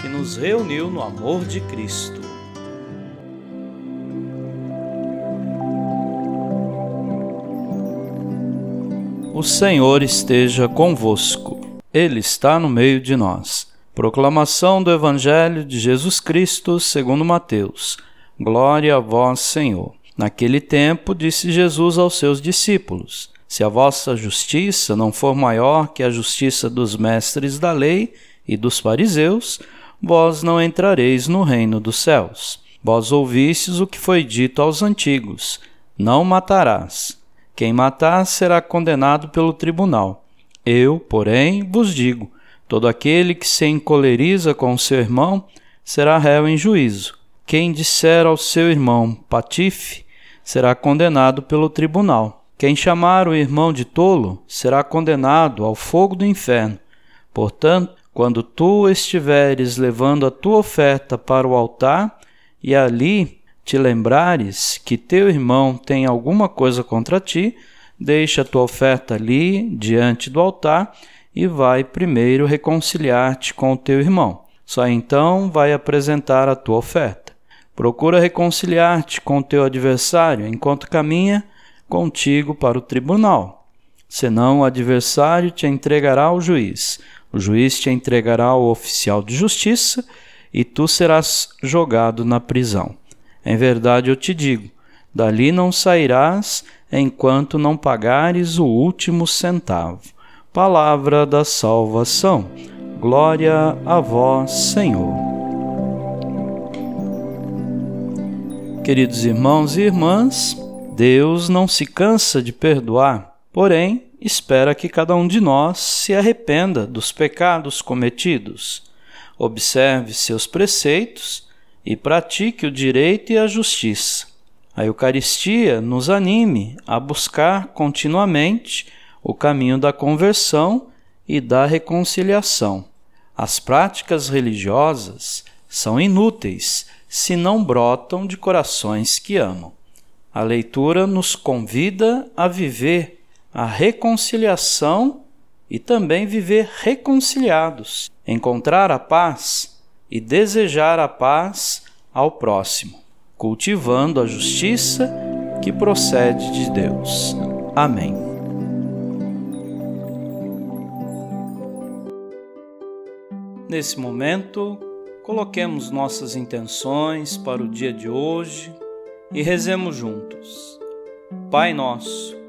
que nos reuniu no amor de Cristo. O Senhor esteja convosco, Ele está no meio de nós. Proclamação do Evangelho de Jesus Cristo segundo Mateus. Glória a vós, Senhor. Naquele tempo disse Jesus aos seus discípulos: Se a vossa justiça não for maior que a justiça dos mestres da lei e dos fariseus, vós não entrareis no reino dos céus. Vós ouvistes o que foi dito aos antigos: Não matarás. Quem matar será condenado pelo tribunal. Eu, porém, vos digo: todo aquele que se encoleriza com seu irmão será réu em juízo. Quem disser ao seu irmão patife será condenado pelo tribunal. Quem chamar o irmão de tolo será condenado ao fogo do inferno. Portanto, quando tu estiveres levando a tua oferta para o altar e ali te lembrares que teu irmão tem alguma coisa contra ti, deixa a tua oferta ali diante do altar e vai primeiro reconciliar-te com o teu irmão. Só então vai apresentar a tua oferta. Procura reconciliar-te com o teu adversário enquanto caminha contigo para o tribunal. Senão o adversário te entregará ao juiz o juiz te entregará ao oficial de justiça e tu serás jogado na prisão. Em verdade eu te digo: dali não sairás enquanto não pagares o último centavo. Palavra da salvação. Glória a vós, Senhor. Queridos irmãos e irmãs, Deus não se cansa de perdoar, porém, espera que cada um de nós se arrependa dos pecados cometidos, observe seus preceitos e pratique o direito e a justiça. A Eucaristia nos anime a buscar continuamente o caminho da conversão e da reconciliação. As práticas religiosas são inúteis se não brotam de corações que amam. A leitura nos convida a viver a reconciliação e também viver reconciliados, encontrar a paz e desejar a paz ao próximo, cultivando a justiça que procede de Deus. Amém. Nesse momento, coloquemos nossas intenções para o dia de hoje e rezemos juntos. Pai nosso,